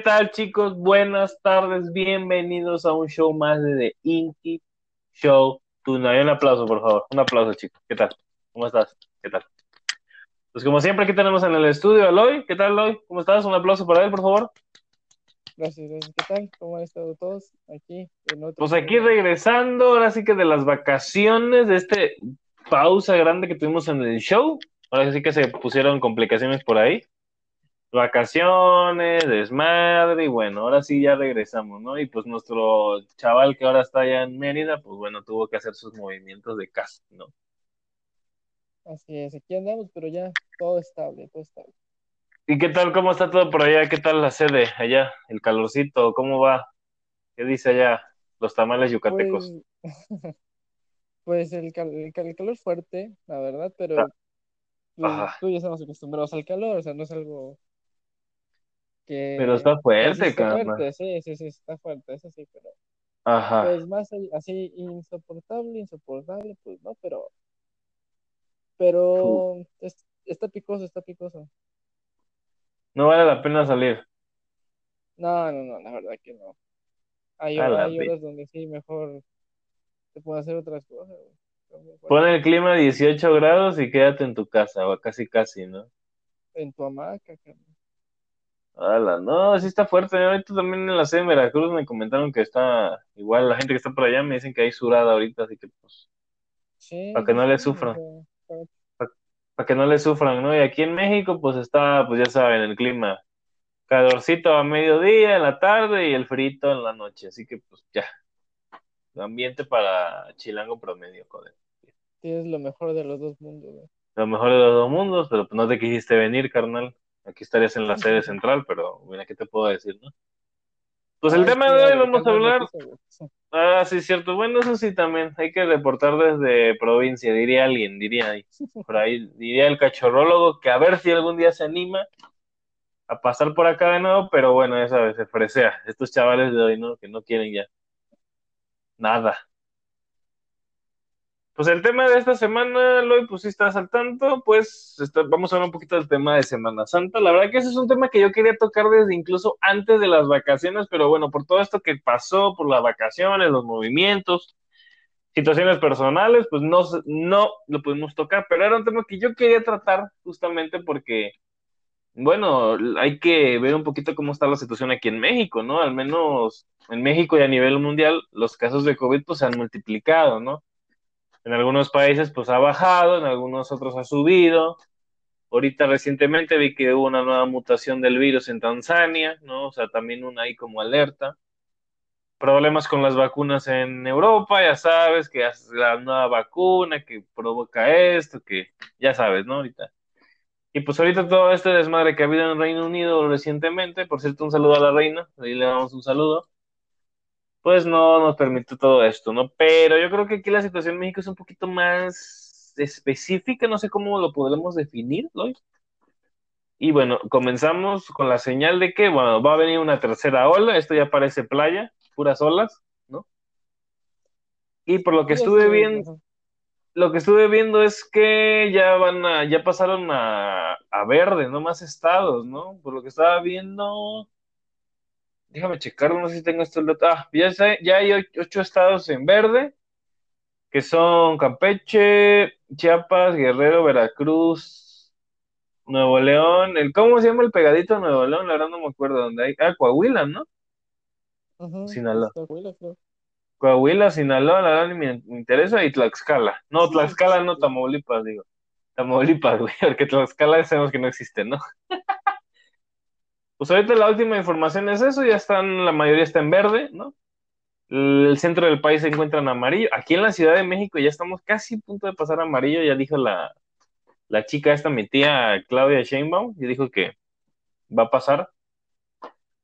tal chicos? Buenas tardes, bienvenidos a un show más de The Inky Show Tonight. Un aplauso, por favor. Un aplauso, chicos. ¿Qué tal? ¿Cómo estás? ¿Qué tal? Pues como siempre, aquí tenemos en el estudio a Loy. ¿Qué tal, Loy? ¿Cómo estás? Un aplauso para él, por favor. Gracias, gracias. ¿Qué tal? ¿Cómo han estado todos aquí? En otro Pues aquí regresando, ahora sí que de las vacaciones, de este pausa grande que tuvimos en el show. Ahora sí que se pusieron complicaciones por ahí vacaciones, desmadre, y bueno, ahora sí ya regresamos, ¿no? Y pues nuestro chaval que ahora está allá en Mérida, pues bueno, tuvo que hacer sus movimientos de casa, ¿no? Así es, aquí andamos, pero ya todo estable, todo estable. ¿Y qué tal, cómo está todo por allá? ¿Qué tal la sede allá? ¿El calorcito? ¿Cómo va? ¿Qué dice allá los tamales yucatecos? Pues, pues el, cal el, cal el, calor fuerte, la verdad, pero ah. tú, tú ya estamos acostumbrados al calor, o sea, no es algo que... Pero está fuerte, está fuerte, sí, sí, sí, está fuerte, eso sí, pero... Ajá. Pues más así insoportable, insoportable, pues no, pero... Pero es, está picoso, está picoso. No vale la pena salir. No, no, no, la verdad que no. Hay, hay horas donde sí, mejor te puedo hacer otras cosas. Pon el clima a 18 grados y quédate en tu casa, o casi casi, ¿no? En tu hamaca, carnal. Ala, no, sí está fuerte. Ahorita también en la sede de Veracruz me comentaron que está igual la gente que está por allá me dicen que hay surada ahorita, así que pues sí, para que no le sufran. Para, para que no le sufran, ¿no? Y aquí en México pues está, pues ya saben, el clima calorcito a mediodía, en la tarde y el frito en la noche, así que pues ya. Ambiente para chilango promedio, joder. Tienes lo mejor de los dos mundos, güey. Lo mejor de los dos mundos, pero pues no te quisiste venir, carnal. Aquí estarías en la sede central, pero mira, ¿qué te puedo decir, no? Pues el Ah, tema de hoy vamos a hablar. Ah, sí, cierto. Bueno, eso sí también. Hay que reportar desde provincia, diría alguien, diría ahí. Por ahí, diría el cachorrólogo que a ver si algún día se anima a pasar por acá de nuevo, pero bueno, ya sabes, se fresea. Estos chavales de hoy, ¿no? Que no quieren ya nada. Pues el tema de esta semana, Loy, pues si estás al tanto, pues vamos a hablar un poquito del tema de Semana Santa. La verdad que ese es un tema que yo quería tocar desde incluso antes de las vacaciones, pero bueno, por todo esto que pasó, por las vacaciones, los movimientos, situaciones personales, pues no, no lo pudimos tocar, pero era un tema que yo quería tratar justamente porque, bueno, hay que ver un poquito cómo está la situación aquí en México, ¿no? Al menos en México y a nivel mundial, los casos de COVID pues se han multiplicado, ¿no? En algunos países pues ha bajado, en algunos otros ha subido. Ahorita recientemente vi que hubo una nueva mutación del virus en Tanzania, ¿no? O sea, también una ahí como alerta. Problemas con las vacunas en Europa, ya sabes, que la nueva vacuna que provoca esto, que ya sabes, ¿no? Ahorita. Y pues ahorita todo este desmadre que ha habido en Reino Unido recientemente, por cierto, un saludo a la reina, ahí le damos un saludo pues no nos permite todo esto, ¿no? Pero yo creo que aquí la situación en México es un poquito más específica, no sé cómo lo podemos definir, Lloyd. Y bueno, comenzamos con la señal de que, bueno, va a venir una tercera ola, esto ya parece playa, puras olas, ¿no? Y por lo que Sí, estuve sí, viendo, lo que estuve viendo es que ya van a, ya pasaron a, a verde, no más estados, ¿no? Por lo que estaba viendo, déjame checar, no sé si tengo esto. Ah, ya, sé, ya hay ocho estados en verde, que son Campeche, Chiapas, Guerrero, Veracruz, Nuevo León. El, ¿Cómo se llama el pegadito de Nuevo León? La verdad no me acuerdo dónde hay. Ah, Coahuila, ¿no? Sinaloa. Coahuila, creo. Coahuila, Sinaloa, la verdad ni me, me interesa, y Tlaxcala. No, Sí, Tlaxcala no, sí. Tamaulipas, digo. Tamaulipas, güey, porque Tlaxcala sabemos que no existe, ¿no? Pues ahorita la última información es eso, ya están, la mayoría está en verde, ¿no? El centro del país se encuentra en amarillo. Aquí en la Ciudad de México ya estamos casi a punto de pasar amarillo, ya dijo la, la chica esta, mi tía Claudia Sheinbaum, y dijo que va a pasar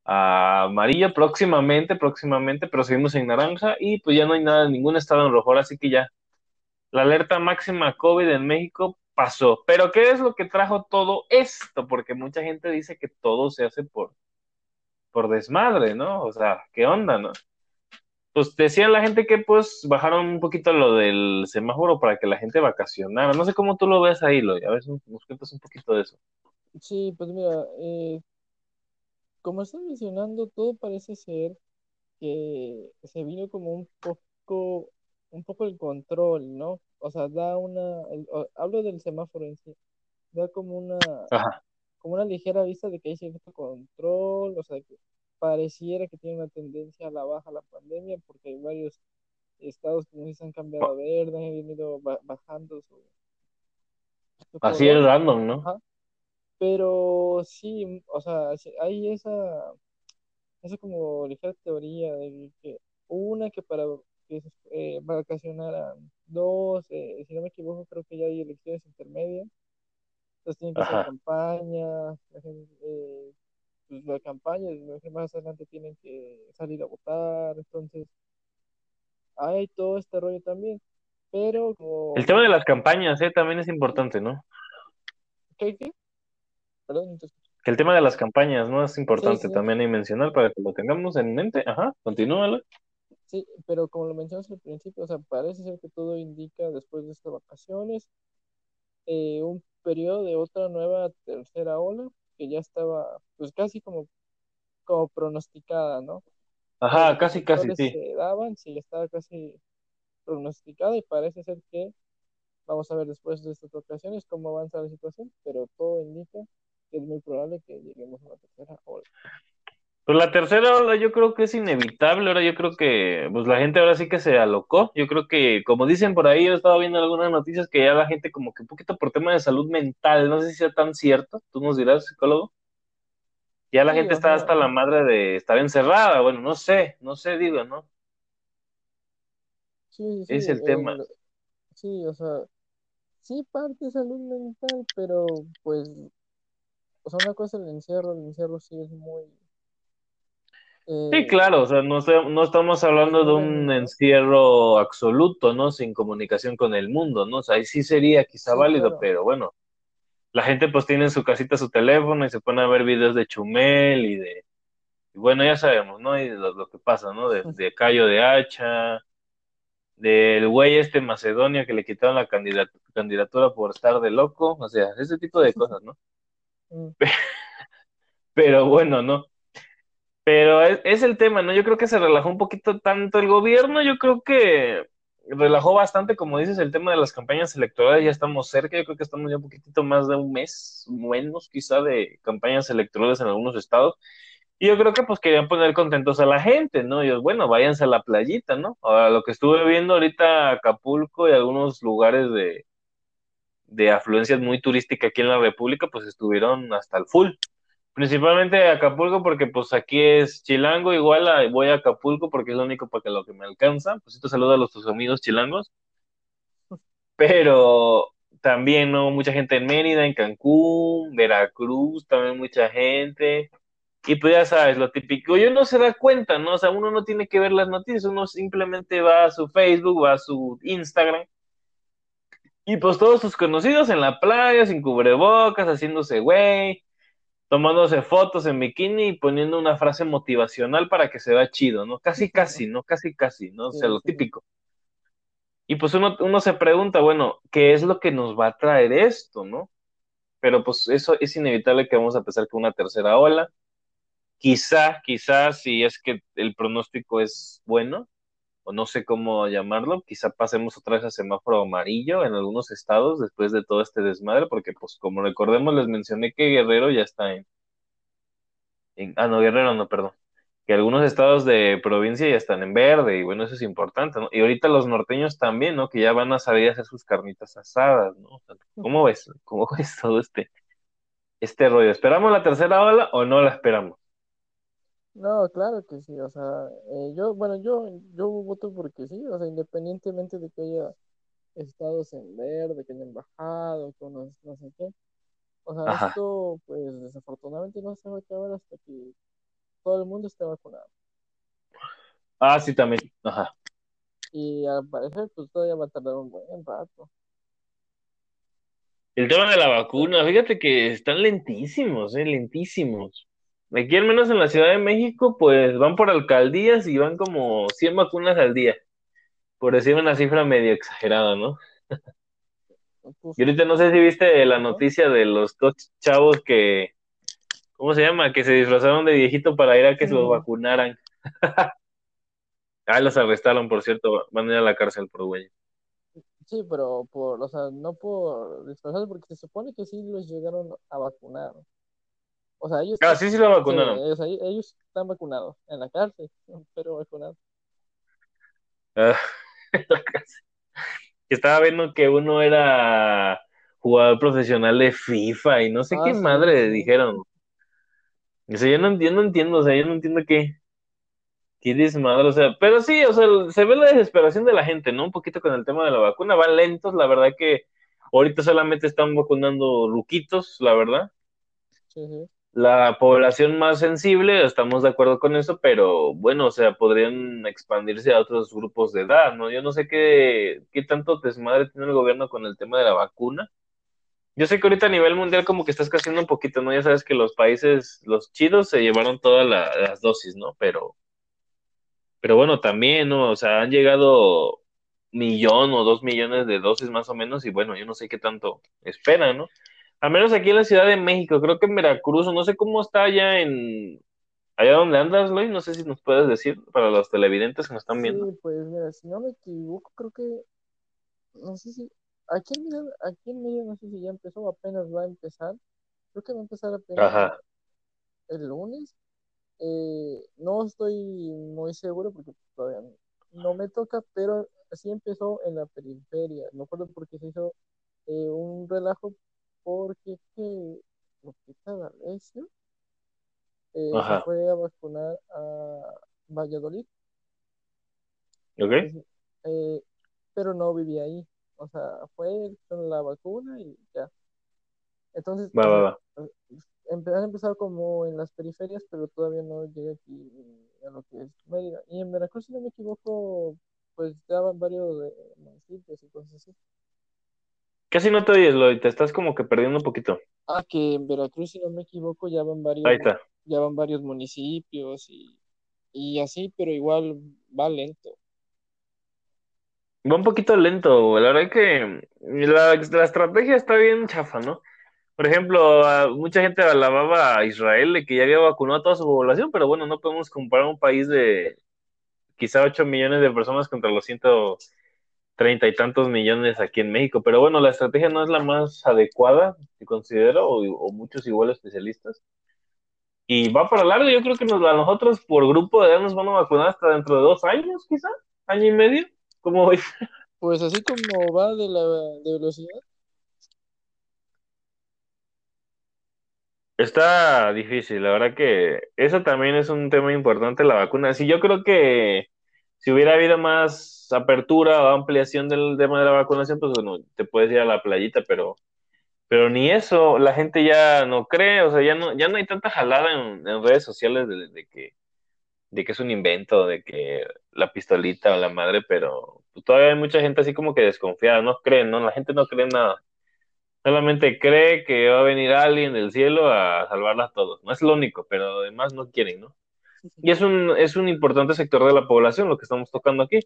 a amarillo próximamente, próximamente, pero seguimos en naranja y pues ya no hay nada, ningún estado en rojo, ahora sí que ya la alerta máxima COVID en México pasó. Pero ¿qué es lo que trajo todo esto? Porque mucha gente dice que todo se hace por, por desmadre, ¿no? O sea, ¿qué onda, no? Pues decían la gente que pues bajaron un poquito lo del semáforo para que la gente vacacionara. No sé cómo tú lo ves ahí, Loy. A ver, nos cuentas un poquito de eso. Sí, pues mira, eh, como estoy mencionando, todo parece ser que se vino como un poco, un poco el control, ¿no? O sea, da una, hablo del semáforo en sí, da como una, como una ligera vista de que hay cierto control, o sea, que pareciera que tiene una tendencia a la baja la pandemia, porque hay varios estados que se han cambiado a verde, han venido bajando su, Así es random, ¿no? Pero sí, o sea, hay esa, esa como ligera teoría de que una que para que eh, vacacionaran, dos, eh, si no me equivoco, creo que ya hay elecciones intermedias, entonces tienen que hacer campaña, eh, pues la campaña, más adelante tienen que salir a votar, entonces hay todo este rollo también, pero como... El tema de las campañas, eh, también es importante, ¿no? ¿Qué, qué? Perdón, Que el tema de las campañas, ¿no? Es importante también y mencionar para que lo tengamos en mente. Ajá, continúala. Sí, pero como lo mencionas al principio, o sea, parece ser que todo indica después de estas vacaciones eh, un periodo de otra nueva tercera ola que ya estaba pues casi como, como pronosticada, ¿no? Ajá, casi, casi, sí. Se daban, sí, estaba casi pronosticada y parece ser que vamos a ver después de estas ocasiones cómo avanza la situación, pero todo indica que es muy probable que lleguemos a la tercera ola. Pues la tercera ola yo creo que es inevitable, ahora yo creo que pues la gente ahora sí que se alocó, yo creo que como dicen por ahí, yo estaba viendo algunas noticias que ya la gente como que un poquito por tema de salud mental, no sé si sea tan cierto, tú nos dirás, psicólogo, ya la gente está hasta la madre de estar encerrada, bueno, no sé, no sé, digo, ¿no? Sí, sí, es el tema. Sí, o sea, sí parte de salud mental, pero pues, o sea, una cosa el encierro, el encierro sí es muy sí, eh, claro, o sea, no, no estamos hablando de un encierro absoluto, ¿no? Sin comunicación con el mundo, ¿no? O sea, ahí sí sería quizá válido, pero bueno, la gente pues tiene en su casita su teléfono y se pone a ver videos de Chumel y de, bueno, ya sabemos, ¿no? Y lo, que pasa, ¿no? De, de, Cayo de Hacha, del güey este Macedonia que le quitaron la candidatura por estar de loco, o sea, ese tipo de cosas, ¿no? Mm. Pero bueno, ¿no? Pero es, el tema, ¿no? Yo creo que se relajó un poquito tanto el gobierno, yo creo que relajó bastante, como dices, el tema de las campañas electorales, ya estamos cerca, yo creo que estamos ya un poquitito más de un mes, menos quizá, de campañas electorales en algunos estados. Y yo creo que pues querían poner contentos a la gente, ¿no? Y bueno, váyanse a la playita, ¿no? Ahora, lo que estuve viendo ahorita Acapulco y algunos lugares de, de afluencia muy turística aquí en la República, pues estuvieron hasta el full. Principalmente Acapulco porque pues aquí es chilango, igual voy a Acapulco porque es lo único para que lo que me alcanza. Pues esto saluda a los tus amigos chilangos. Pero también, ¿no? Mucha gente en Mérida, en Cancún, Veracruz, también mucha gente. Y pues ya sabes, lo típico, yo no se da cuenta, ¿no? O sea, uno no tiene que ver las noticias, uno simplemente va a su Facebook, va a su Instagram. Y pues todos sus conocidos en la playa, sin cubrebocas, haciéndose güey, tomándose fotos en bikini y poniendo una frase motivacional para que se vea chido, ¿no? Casi, casi, ¿no? Casi, casi, ¿no? O sea, lo típico. Y pues uno, uno se pregunta, bueno, ¿qué es lo que nos va a traer esto, no? Pero pues eso es inevitable que vamos a empezar con una tercera ola. Quizá, quizá, si es que el pronóstico es bueno, o no sé cómo llamarlo, quizá pasemos otra vez a semáforo amarillo en algunos estados después de todo este desmadre, porque pues como recordemos les mencioné que Guerrero ya está en, ah no, Guerrero no, perdón, que algunos estados de provincia ya están en verde y bueno, eso es importante, ¿no? Y ahorita los norteños también, ¿no? Que ya van a salir a hacer sus carnitas asadas, ¿no? ¿Cómo ves? ¿Cómo ves todo este, este rollo? ¿Esperamos la tercera ola o no la esperamos? No, claro que sí, o sea, eh, yo, bueno, yo, yo voto porque sí, o sea, independientemente de que haya estados en verde, que hayan bajado, que no, no sé qué, o sea, esto, pues, desafortunadamente no se va a acabar hasta que todo el mundo esté vacunado. Ah, sí, también, ajá. Y al parecer, pues, todavía va a tardar un buen rato. El tema de la vacuna, fíjate que están lentísimos, eh, lentísimos. Aquí al menos en la Ciudad de México, pues van por alcaldías y van como 100 vacunas al día, por decir una cifra medio exagerada, ¿no? y ahorita no sé si viste la noticia de los dos chavos que ¿cómo se llama? Que se disfrazaron de viejito para ir a que se los vacunaran. Ah, los arrestaron, por cierto, van a ir a la cárcel por güey. Sí, pero por, o sea, no por disfrazarse, porque se supone que sí los llegaron a vacunar. O sea, ellos, Ah, sí, sí lo sí, vacunaron. o sea, ellos están vacunados en la cárcel, pero vacunados. Ah, Estaba viendo que uno era jugador profesional de FIFA y no sé Ah, qué sí, madre dijeron. O sea, yo no entiendo, entiendo, o sea, yo no entiendo qué, qué desmadre, o sea, pero sí, o sea, se ve la desesperación de la gente, ¿no? Un poquito con el tema de la vacuna, van lentos, la verdad que ahorita solamente están vacunando ruquitos, la verdad. Sí, sí. La población más sensible, estamos de acuerdo con eso, pero bueno, o sea, podrían expandirse a otros grupos de edad, ¿no? Yo no sé qué, qué tanto desmadre tiene el gobierno con el tema de la vacuna. Yo sé que ahorita a nivel mundial como que estás creciendo un poquito, ¿no? Ya sabes que los países, los chidos se llevaron todas la- las dosis, ¿no? Pero, pero bueno, también, ¿no? O sea, han llegado millón o dos millones de dosis más o menos y bueno, yo no sé qué tanto esperan, ¿no? Al menos aquí en la Ciudad de México, creo que en Veracruz, no sé cómo está allá en, allá donde andas, Luis, no sé si nos puedes decir para los televidentes que nos están Sí, viendo. pues mira, si no me equivoco, creo que, no sé si, aquí en Mérida, aquí en Mérida, no sé si ya empezó o apenas va a empezar. Creo que va a empezar apenas Ajá, el lunes. Eh, no estoy muy seguro porque todavía no, no me toca, pero sí empezó en la periferia. No acuerdo porque se hizo eh, un relajo porque que Lupita D'Alessio eh, se fue a vacunar a Valladolid, ¿ok? es- eh, pero no vivía ahí. O sea, fue con la vacuna y ya. Entonces, Va, va, sea, va. empe- han empezado como en las periferias, pero todavía no llega aquí a lo que es Mérida. Y en Veracruz, si no me equivoco, pues daban varios eh, municipios y cosas así. Casi no te oyes, Lloyd, te estás como que perdiendo un poquito. Ah, que en Veracruz, si no me equivoco, ya van varios, Ahí está. ya van varios municipios y, y así, pero igual va lento. Va un poquito lento. La verdad que la, la estrategia está bien chafa, ¿no? Por ejemplo, mucha gente alababa a Israel de que ya había vacunado a toda su población, pero bueno, no podemos comparar un país de quizá 8 millones de personas contra los ciento treinta y tantos millones aquí en México. Pero bueno, la estrategia no es la más adecuada, considero, o, o muchos igual especialistas. Y va para largo, yo creo que nos, a nosotros por grupo de edad nos van a vacunar hasta dentro de dos años, quizá, año y medio. ¿Cómo ves? Pues así como va de la de velocidad, Está difícil, la verdad que eso también es un tema importante, la vacuna. Sí, yo creo que si hubiera habido más apertura o ampliación del tema de la vacunación, pues bueno, te puedes ir a la playita, pero, pero ni eso, la gente ya no cree, o sea, ya no, ya no hay tanta jalada en, en redes sociales de, de que, de que es un invento, de que la pistolita o la madre, pero todavía hay mucha gente así como que desconfiada, no creen, ¿no? La gente no cree nada. Solamente cree que va a venir alguien del cielo a salvarlas a todos. No es lo único, pero además no quieren, ¿no? Y es un, es un importante sector de la población lo que estamos tocando aquí.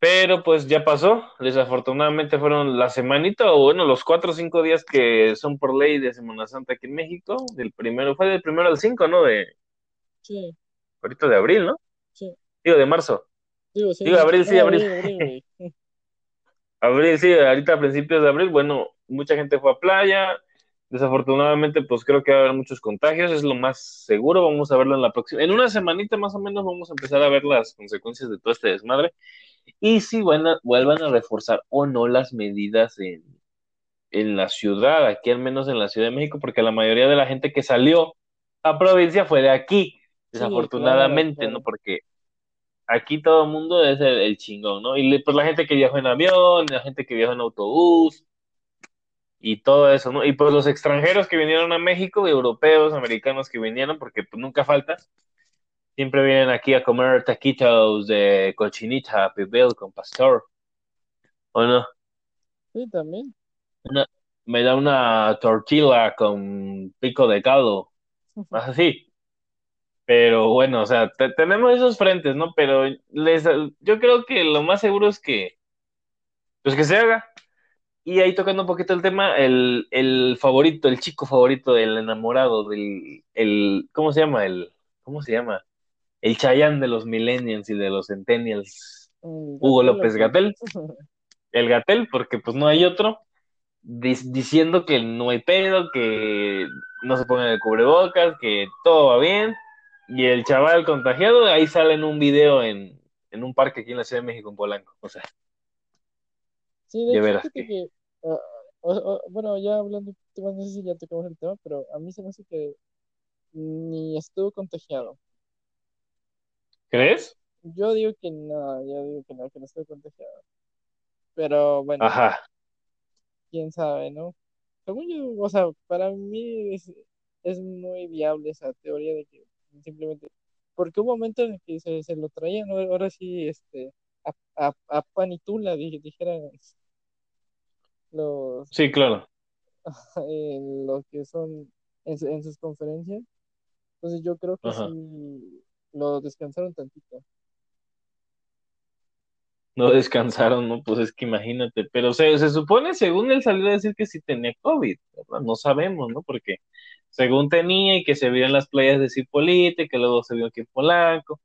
Pero pues ya pasó. Desafortunadamente fueron la semanita o bueno, los cuatro o cinco días que son por ley de Semana Santa aquí en México. Del primero, fue del primero al cinco, ¿no? De sí, ahorita de abril, ¿no? sí. Digo, de marzo. Digo, sí, Digo, abril, sí, abril. abril. Abril, sí, ahorita a principios de abril, bueno, mucha gente fue a playa. Desafortunadamente, pues creo que va a haber muchos contagios, es lo más seguro. Vamos a verlo en la próxima. En una semanita más o menos vamos a empezar a ver las consecuencias de todo este desmadre. Y si bueno, vuelvan a reforzar o no las medidas en, en la ciudad, aquí al menos en la Ciudad de México, porque la mayoría de la gente que salió a provincia fue de aquí, Sí, claro, desafortunadamente, ¿no? Porque aquí todo el mundo es el, el chingón, ¿no? Y le- pues la gente que viajó en avión, la gente que viajó en autobús y todo eso, ¿no? Y pues los extranjeros que vinieron a México, europeos, americanos que vinieron, porque pues nunca falta, siempre vienen aquí a comer taquitos de cochinita, pibil con pastor, ¿o no? Sí, también. Una- me da una tortilla con pico de caldo, más así. Pero bueno, o sea, te- tenemos esos frentes, ¿no? Pero les, yo creo que lo más seguro es que, pues que se haga. Y ahí tocando un poquito el tema, el, el favorito, el chico favorito del enamorado, del, el, ¿cómo se llama? El, ¿cómo se llama? El Chayán de los millennials y de los centennials, Hugo López Gatel. El Gatel, porque pues no hay otro, diciendo que no hay pedo, que no se pongan el cubrebocas, que todo va bien. Y el chaval contagiado, ahí sale en un video en, en un parque aquí en la Ciudad de México, en Polanco. O sea, Sí, de hecho, que, bueno, ya hablando, no sé si ya tocamos el tema, pero a mí se me hace que ni estuvo contagiado. ¿Crees? Yo digo que no, yo digo que no, que no estuvo contagiado. Pero bueno, Ajá. quién sabe, ¿no? Según yo, o sea, para mí es, es muy viable esa teoría de que simplemente, porque un momento en el que se, se lo traían, ¿no? ahora sí, este, a, a, panitula, dijeran los... Sí, claro. los que son en, sus conferencias. Entonces yo creo que sí lo descansaron tantito. No descansaron, no, pues es que imagínate, pero se, se supone, según él salió a decir que sí tenía COVID, no sabemos, ¿no? Porque según tenía y que se vio en las playas de Cipolite, que luego se vio aquí en Polanco,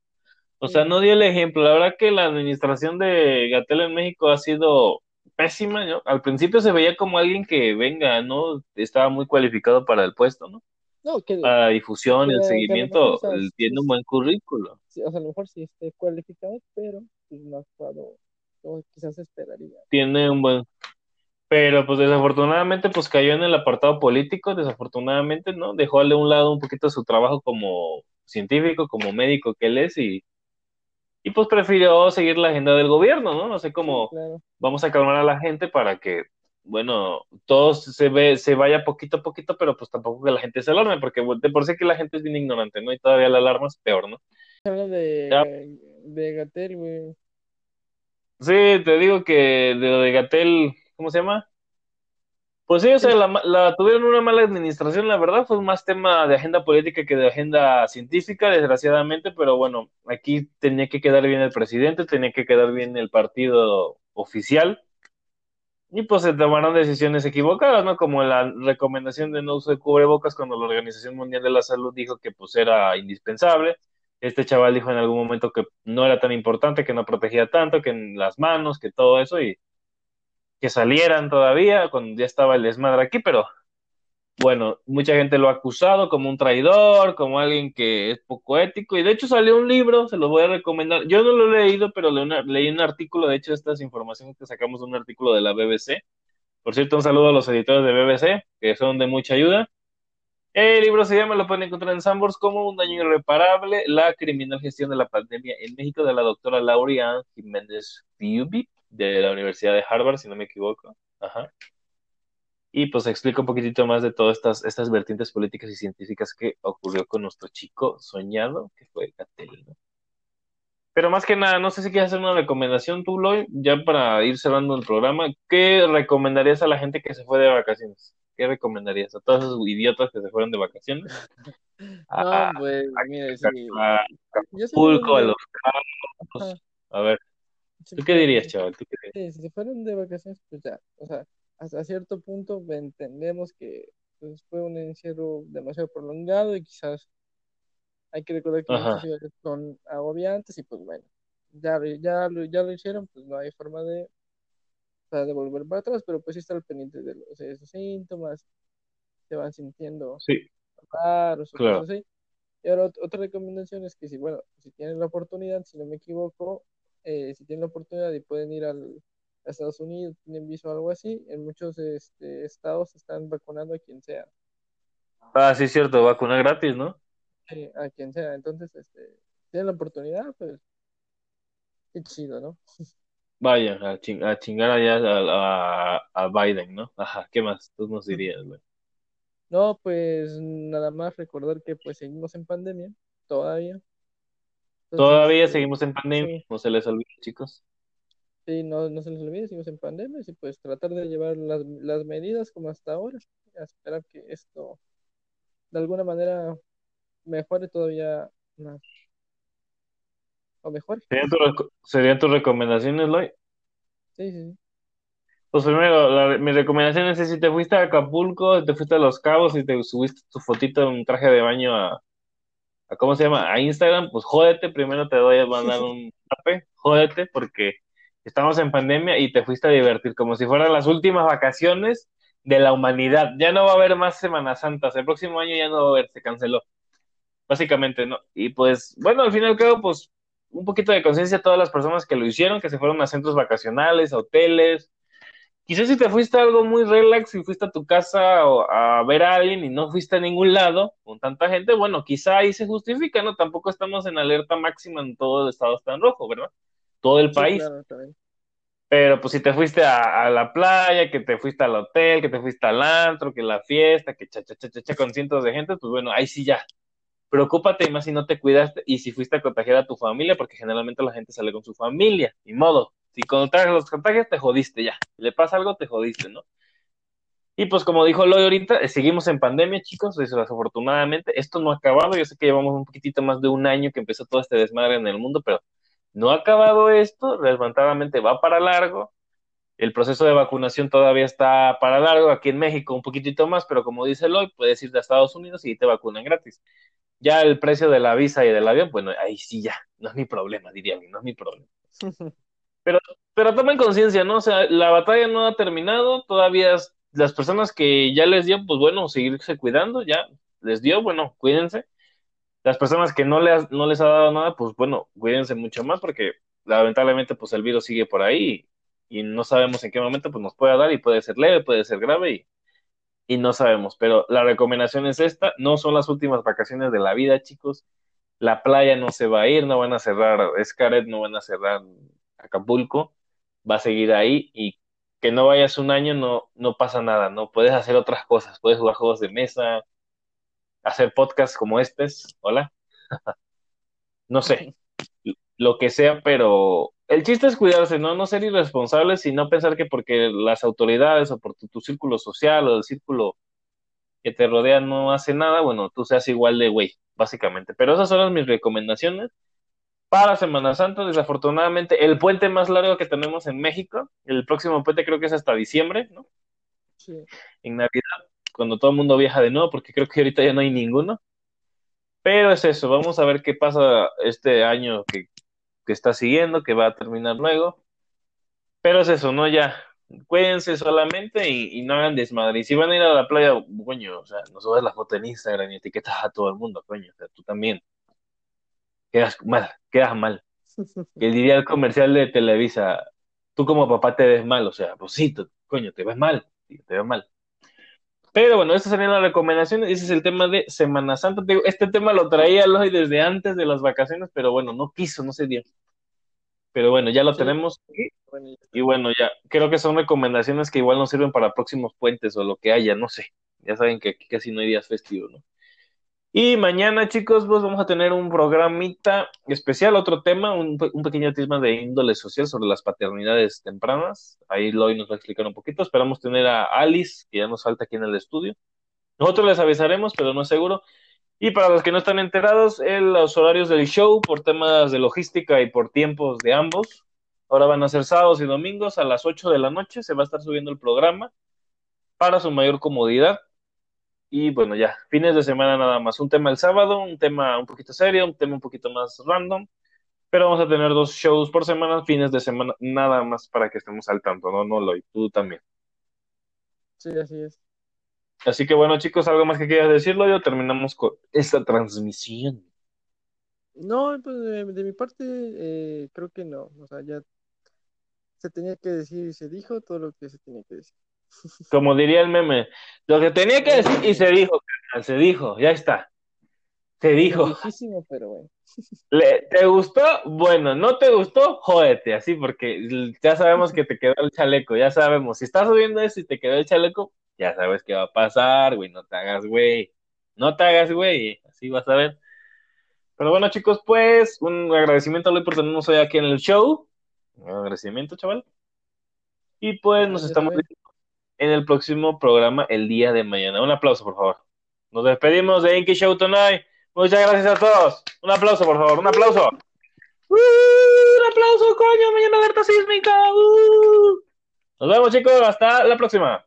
o sea, no dio el ejemplo. La verdad que la administración de Gatel en México ha sido pésima, ¿no? Al principio se veía como alguien que venga, ¿no? Estaba muy cualificado para el puesto, ¿no? No, que, la difusión, el seguimiento, tiene un buen currículo. Sí, o sea, a lo mejor sí esté cualificado, pero pues, no ha actuado como quizás esperaría. Tiene un buen... Pero pues desafortunadamente pues cayó en el apartado político, desafortunadamente, ¿no? Dejó a un lado un poquito su trabajo como científico, como médico que él es y y pues prefirió seguir la agenda del gobierno, ¿no? No sé cómo vamos a calmar a la gente para que, bueno, todo se ve, se vaya poquito a poquito, pero pues tampoco que la gente se alarme, porque de por sí que la gente es bien ignorante, ¿no? Y todavía la alarma es peor, ¿no? Habla de, de Gatel, güey. Sí, te digo que de lo de Gatel, ¿cómo se llama? Pues sí, o sea, la, tuvieron una mala administración, la verdad, fue más tema de agenda política que de agenda científica, desgraciadamente, pero bueno, aquí tenía que quedar bien el presidente, tenía que quedar bien el partido oficial, y pues se tomaron decisiones equivocadas, ¿no? Como la recomendación de no uso de cubrebocas cuando la Organización Mundial de la Salud dijo que pues era indispensable. Este chaval dijo en algún momento que no era tan importante, que no protegía tanto, que en las manos, que todo eso, y que salieran todavía cuando ya estaba el desmadre aquí, pero bueno, mucha gente lo ha acusado como un traidor, como alguien que es poco ético, y de hecho salió un libro, se lo voy a recomendar. Yo no lo he leído, pero leí un artículo, de hecho, estas informaciones que sacamos de un artículo de la BBC. Por cierto, un saludo a los editores de BBC, que son de mucha ayuda. El libro se llama, lo pueden encontrar en Sambors, como Un daño irreparable, la criminal gestión de la pandemia en México, de la doctora Lauria Jiménez Fiubi de la Universidad de Harvard, si no me equivoco. Ajá. Y pues explico un poquitito más de todas estas, estas vertientes políticas y científicas que ocurrió con nuestro chico soñado, que fue Catel, Pero más que nada, no sé si quieres hacer una recomendación tú, Lloyd, ya para ir cerrando el programa. ¿Qué recomendarías a la gente que se fue de vacaciones? ¿Qué recomendarías a todos esos idiotas que se fueron de vacaciones? no, pues, mire, sí. A, a los carros. A ver. ¿Tú qué dirías, chaval? si se fueron de vacaciones, pues ya, o sea, hasta cierto punto entendemos que pues, fue un encierro demasiado prolongado y quizás hay que recordar que muchas ciudades son agobiantes y pues bueno, ya, ya, ya lo hicieron, pues no hay forma de, de volver para atrás, pero pues sí estar pendiente de los, esos síntomas, se van sintiendo sí. raros o cosas así. Y ahora otra recomendación es que si, bueno, si tienen la oportunidad, si no me equivoco, eh, si tienen la oportunidad y pueden ir al, a Estados Unidos, tienen viso o algo así, en muchos este, estados están vacunando a quien sea. Ah, sí, cierto, vacuna gratis, ¿no? Sí, a quien sea. Entonces, este, tienen la oportunidad, pues, qué chido, ¿no? Vaya, a, a chingar allá a, a, Biden, ¿no? Ajá, ¿qué más? Tú nos dirías, güey. No, pues nada más recordar que pues seguimos en pandemia, todavía. Todavía seguimos en pandemia, no se les olvide, chicos. Sí, no, no se les olvide, seguimos en pandemia y pues tratar de llevar las, las medidas como hasta ahora. esperar que esto de alguna manera mejore todavía más. O mejor. ¿Serían, tus recomendaciones, Lloyd? Sí, sí, sí. Pues primero, mi recomendación es si te fuiste a Acapulco, te fuiste a Los Cabos y te subiste tu fotito en un traje de baño a, a ¿cómo se llama? A Instagram, pues jódete, primero te doy a mandar un tape, jódete, porque estamos en pandemia y te fuiste a divertir como si fueran las últimas vacaciones de la humanidad. Ya no va a haber más Semanas Santas, el próximo año ya no va a haber, se canceló. Básicamente, ¿no? Y pues, bueno, al fin y al cabo, pues un poquito de conciencia a todas las personas que lo hicieron, que se fueron a centros vacacionales, a hoteles. Quizás si te fuiste a algo muy relax y fuiste a tu casa o a ver a alguien y no fuiste a ningún lado con tanta gente, bueno, quizá ahí se justifica, ¿no? Tampoco estamos en alerta máxima en todo el estado está en rojo, ¿verdad? Todo el país. Pero pues si te fuiste a, la playa, que te fuiste al hotel, que te fuiste al antro, que la fiesta, que cha, cha, cha, cha, con cientos de gente, pues bueno, ahí sí ya. Preocúpate más si no te cuidaste y si fuiste a contagiar a tu familia, porque generalmente la gente sale con su familia, ni modo. Si contraes los contagios, te jodiste ya. Si le pasa algo, te jodiste, ¿no? Y pues como dijo Loy ahorita, eh, seguimos en pandemia, chicos, desafortunadamente. Esto no ha acabado, yo sé que llevamos un poquitito más de un año que empezó todo este desmadre en el mundo, pero no ha acabado esto, levantadamente va para largo. El proceso de vacunación todavía está para largo. Aquí en México un poquitito más, pero como dice Lloyd, puedes ir a Estados Unidos y te vacunan gratis. Ya el precio de la visa y del avión, bueno, ahí sí ya, no es mi problema, diría no es mi problema. Pero, pero tomen conciencia, ¿no? O sea, la batalla no ha terminado, todavía las personas que ya les dio, pues bueno, seguirse cuidando, ya les dio, bueno, cuídense las personas que no les, no les ha dado nada, pues bueno, cuídense mucho más porque lamentablemente pues el virus sigue por ahí y, no sabemos en qué momento pues nos puede dar y puede ser leve, puede ser grave y, no sabemos. Pero la recomendación es esta, no son las últimas vacaciones de la vida, chicos. La playa no se va a ir, no van a cerrar Scaret, no van a cerrar Acapulco, va a seguir ahí y que no vayas un año no, no pasa nada, ¿no? Puedes hacer otras cosas, puedes jugar juegos de mesa, hacer podcasts como estos, hola. no sé, lo que sea, pero el chiste es cuidarse, ¿no? No ser irresponsables y no pensar que porque las autoridades o por tu, círculo social o el círculo que te rodea no hace nada, bueno, tú seas igual de güey, básicamente. Pero esas son mis recomendaciones para Semana Santa. Desafortunadamente, el puente más largo que tenemos en México, el próximo puente creo que es hasta diciembre, ¿no? Sí. En Navidad cuando todo el mundo viaja de nuevo, porque creo que ahorita ya no hay ninguno. Pero es eso, vamos a ver qué pasa este año que, está siguiendo, que va a terminar luego. Pero es eso, ¿no? Ya, cuídense solamente y, no hagan desmadre. Y si van a ir a la playa, coño, o sea, no subas la foto en Instagram y etiquetas a todo el mundo, coño, o sea, tú también. Quedas mal, quedas mal. Que diría el comercial de Televisa, tú como papá te ves mal, o sea, pues sí, coño, te ves mal, te ves mal. Pero bueno, estas serían las recomendaciones. Ese es el tema de Semana Santa. Este tema lo traía Loy desde antes de las vacaciones, pero bueno, no quiso, no se dio. Pero bueno, ya lo tenemos. Y bueno, ya creo que son recomendaciones que igual nos sirven para próximos puentes o lo que haya, no sé. Ya saben que aquí casi no hay días festivos, ¿no? Y mañana, chicos, pues vamos a tener un programita especial, otro tema, un, pequeño tema de índole social sobre las paternidades tempranas. Ahí Loy nos va a explicar un poquito. Esperamos tener a Alice, que ya nos falta aquí en el estudio. Nosotros les avisaremos, pero no es seguro. Y para los que no están enterados, los horarios del show, por temas de logística y por tiempos de ambos, ahora van a ser sábados y domingos a las 8 de la noche. Se va a estar subiendo el programa para su mayor comodidad. Y bueno, ya, fines de semana nada más. Un tema el sábado, un tema un poquito serio, un tema un poquito más random. Pero vamos a tener dos shows por semana, fines de semana, nada más para que estemos al tanto, ¿no? No, Loy, tú también. Sí, así es. Así que bueno, chicos, ¿algo más que quieras decirlo? Yo terminamos con esta transmisión. No, pues de, mi parte, eh, creo que no. O sea, ya se tenía que decir y se dijo todo lo que se tenía que decir. Como diría el meme, lo que tenía que decir y se dijo, se dijo, ya está. Se dijo. pero ¿Te gustó? Bueno, ¿no te gustó? Jódete, así, porque ya sabemos que te quedó el chaleco, ya sabemos. Si estás subiendo eso y te quedó el chaleco, ya sabes qué va a pasar, güey, no te hagas, güey. No te hagas, güey, así vas a ver. Pero bueno, chicos, pues, un agradecimiento a Luis por tenernos hoy aquí en el show. Un agradecimiento, chaval. Y pues nos estamos viendo en el próximo programa el día de mañana. Un aplauso, por favor. Nos despedimos de Inky Show Tonight. Muchas gracias a todos. Un aplauso, por favor. Un aplauso. ¡Uh! un aplauso, coño. Mañana alerta sísmica. ¡Uh! Nos vemos chicos, hasta la próxima.